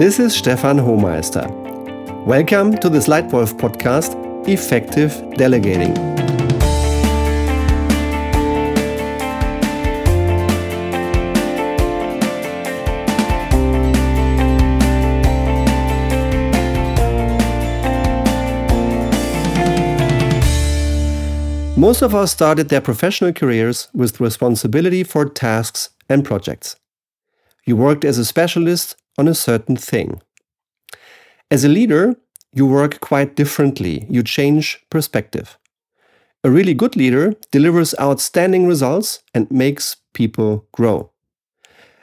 This is Stefan Hohmeister. Welcome to this Leitwolf podcast, Effective Delegating. Most of us started their professional careers with responsibility for tasks and projects. You worked as a specialist on a certain thing. As a leader, you work quite differently. You change perspective. A really good leader delivers outstanding results and makes people grow.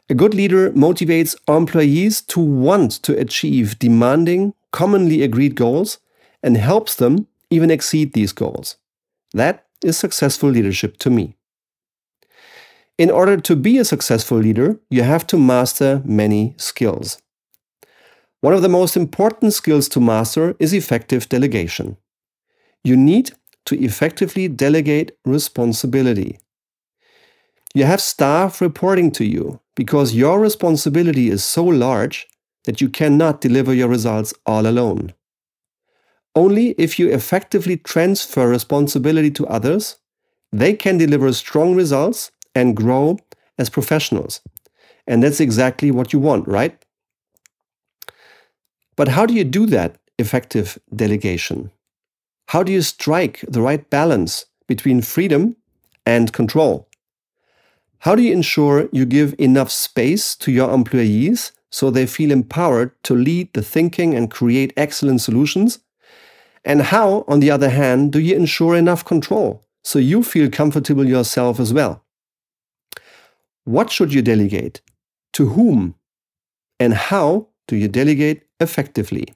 A good leader motivates employees to want to achieve demanding, commonly agreed goals and helps them even exceed these goals. That is successful leadership to me. In order to be a successful leader, you have to master many skills. One of the most important skills to master is effective delegation. You need to effectively delegate responsibility. You have staff reporting to you because your responsibility is so large that you cannot deliver your results all alone. Only if you effectively transfer responsibility to others, they can deliver strong results and grow as professionals. And that's exactly what you want, right? But how do you do that effective delegation? How do you strike the right balance between freedom and control? How do you ensure you give enough space to your employees so they feel empowered to lead the thinking and create excellent solutions and how, on the other hand, do you ensure enough control so you feel comfortable yourself as well? What should you delegate? To whom? And how do you delegate effectively?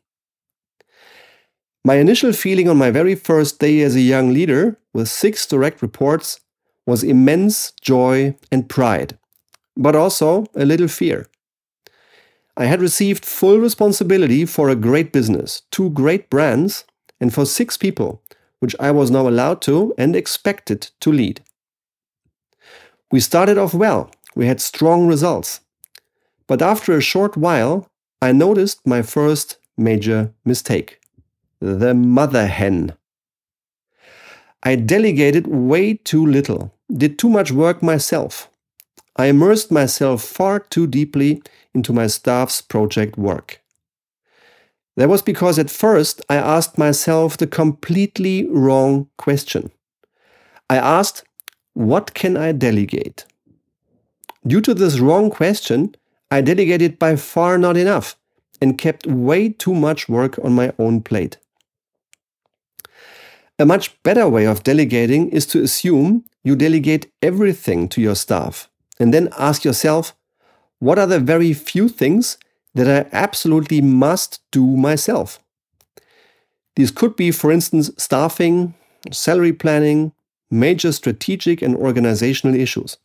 My initial feeling on my very first day as a young leader, with six direct reports, was immense joy and pride, but also a little fear. I had received full responsibility for a great business, two great brands, and for six people, which I was now allowed to and expected to lead. We started off well, we had strong results. But after a short while, I noticed my first major mistake the mother hen. I delegated way too little, did too much work myself. I immersed myself far too deeply into my staff's project work. That was because at first I asked myself the completely wrong question. I asked, What can I delegate? Due to this wrong question, I delegated by far not enough and kept way too much work on my own plate. A much better way of delegating is to assume you delegate everything to your staff and then ask yourself, what are the very few things that I absolutely must do myself. These could be, for instance, staffing, salary planning, major strategic and organizational issues,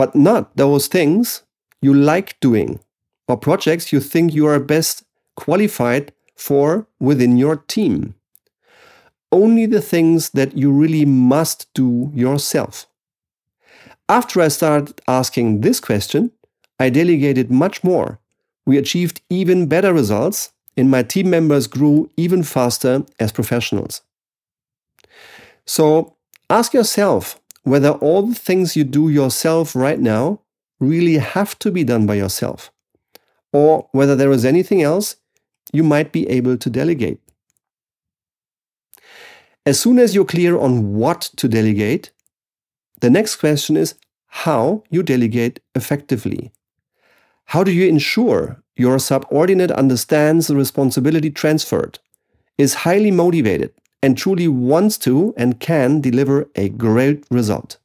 but not those things you like doing or projects you think you are best qualified for within your team. Only the things that you really must do yourself. After I started asking this question, I delegated much more we achieved even better results, and my team members grew even faster as professionals. So ask yourself whether all the things you do yourself right now really have to be done by yourself, or whether there is anything else you might be able to delegate. As soon as you're clear on what to delegate, the next question is how you delegate effectively. How do you ensure your subordinate understands the responsibility transferred, is highly motivated, and truly wants to and can deliver a great result?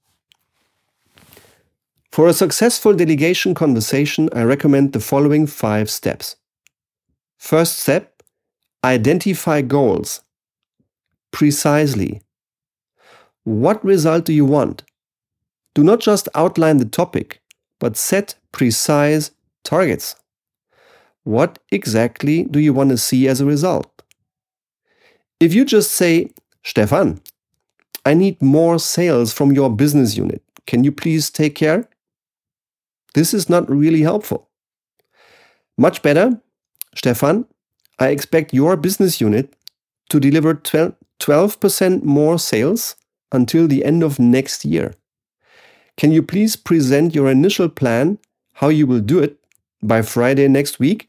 For a successful delegation conversation, I recommend the following five steps. First step identify goals. Precisely. What result do you want? Do not just outline the topic, but set precise targets. What exactly do you want to see as a result? If you just say, Stefan, I need more sales from your business unit, can you please take care? This is not really helpful. Much better, Stefan, I expect your business unit to deliver 12% more sales until the end of next year. Can you please present your initial plan how you will do it by Friday next week?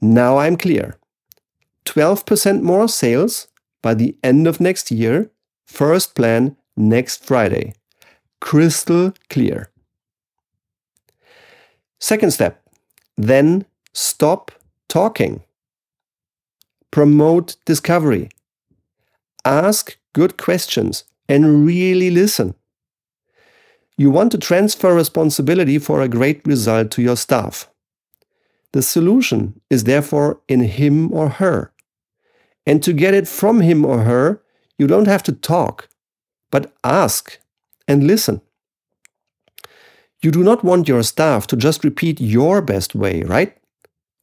Now I'm clear. 12% more sales by the end of next year. First plan next Friday. Crystal clear. Second step, then stop talking. Promote discovery. Ask good questions and really listen. You want to transfer responsibility for a great result to your staff. The solution is therefore in him or her. And to get it from him or her, you don't have to talk, but ask and listen. You do not want your staff to just repeat your best way, right?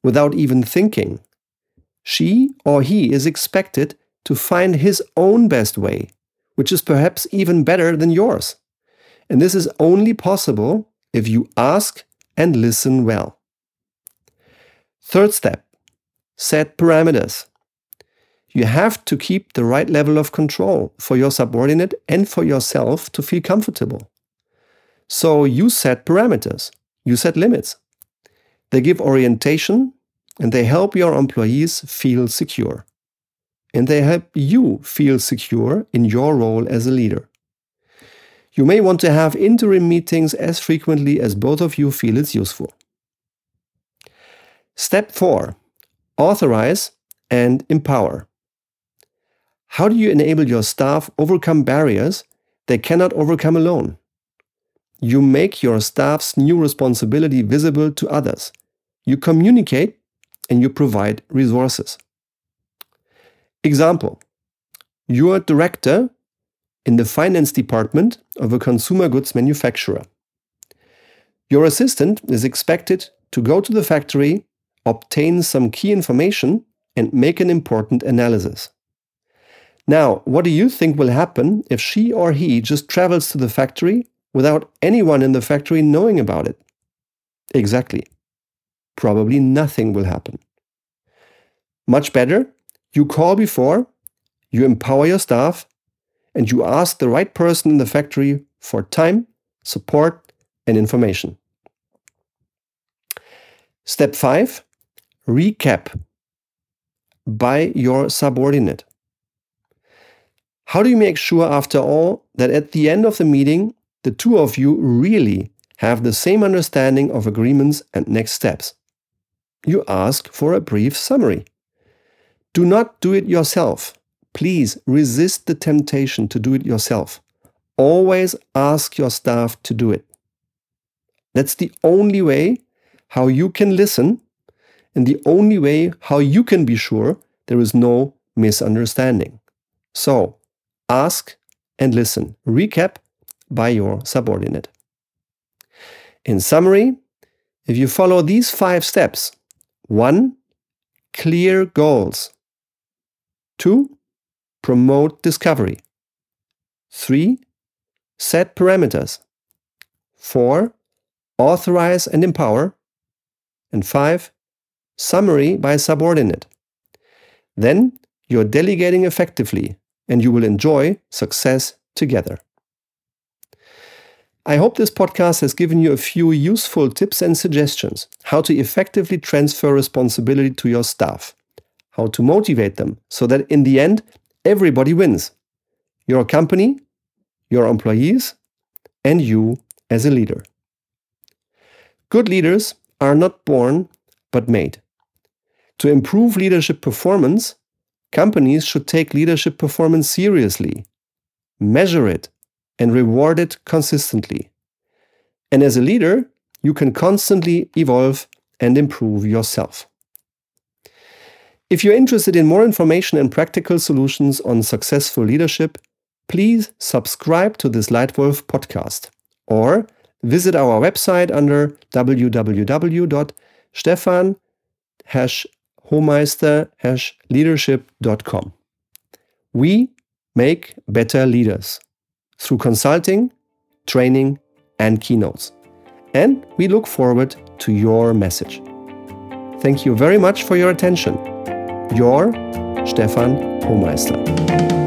Without even thinking. She or he is expected to find his own best way, which is perhaps even better than yours. And this is only possible if you ask and listen well. Third step set parameters. You have to keep the right level of control for your subordinate and for yourself to feel comfortable. So you set parameters, you set limits. They give orientation and they help your employees feel secure. And they help you feel secure in your role as a leader. You may want to have interim meetings as frequently as both of you feel it's useful. Step 4 Authorize and empower. How do you enable your staff overcome barriers they cannot overcome alone? You make your staff's new responsibility visible to others. You communicate and you provide resources. Example You are director in the finance department of a consumer goods manufacturer. Your assistant is expected to go to the factory, obtain some key information, and make an important analysis. Now, what do you think will happen if she or he just travels to the factory without anyone in the factory knowing about it? Exactly. Probably nothing will happen. Much better, you call before, you empower your staff, and you ask the right person in the factory for time, support, and information. Step 5 Recap by your subordinate. How do you make sure, after all, that at the end of the meeting, the two of you really have the same understanding of agreements and next steps? You ask for a brief summary. Do not do it yourself. Please resist the temptation to do it yourself. Always ask your staff to do it. That's the only way how you can listen and the only way how you can be sure there is no misunderstanding. So, ask and listen. Recap by your subordinate. In summary, if you follow these five steps, one, clear goals. Two, promote discovery. 3. Set parameters. 4. Authorize and empower. And 5. Summary by a subordinate. Then you're delegating effectively and you will enjoy success together. I hope this podcast has given you a few useful tips and suggestions how to effectively transfer responsibility to your staff, how to motivate them so that in the end Everybody wins your company, your employees, and you as a leader. Good leaders are not born, but made. To improve leadership performance, companies should take leadership performance seriously, measure it, and reward it consistently. And as a leader, you can constantly evolve and improve yourself. If you're interested in more information and practical solutions on successful leadership, please subscribe to this Leitwolf podcast or visit our website under www.stefan-homeister-leadership.com. We make better leaders through consulting, training, and keynotes. And we look forward to your message. Thank you very much for your attention. Your Stefan Hohmeister.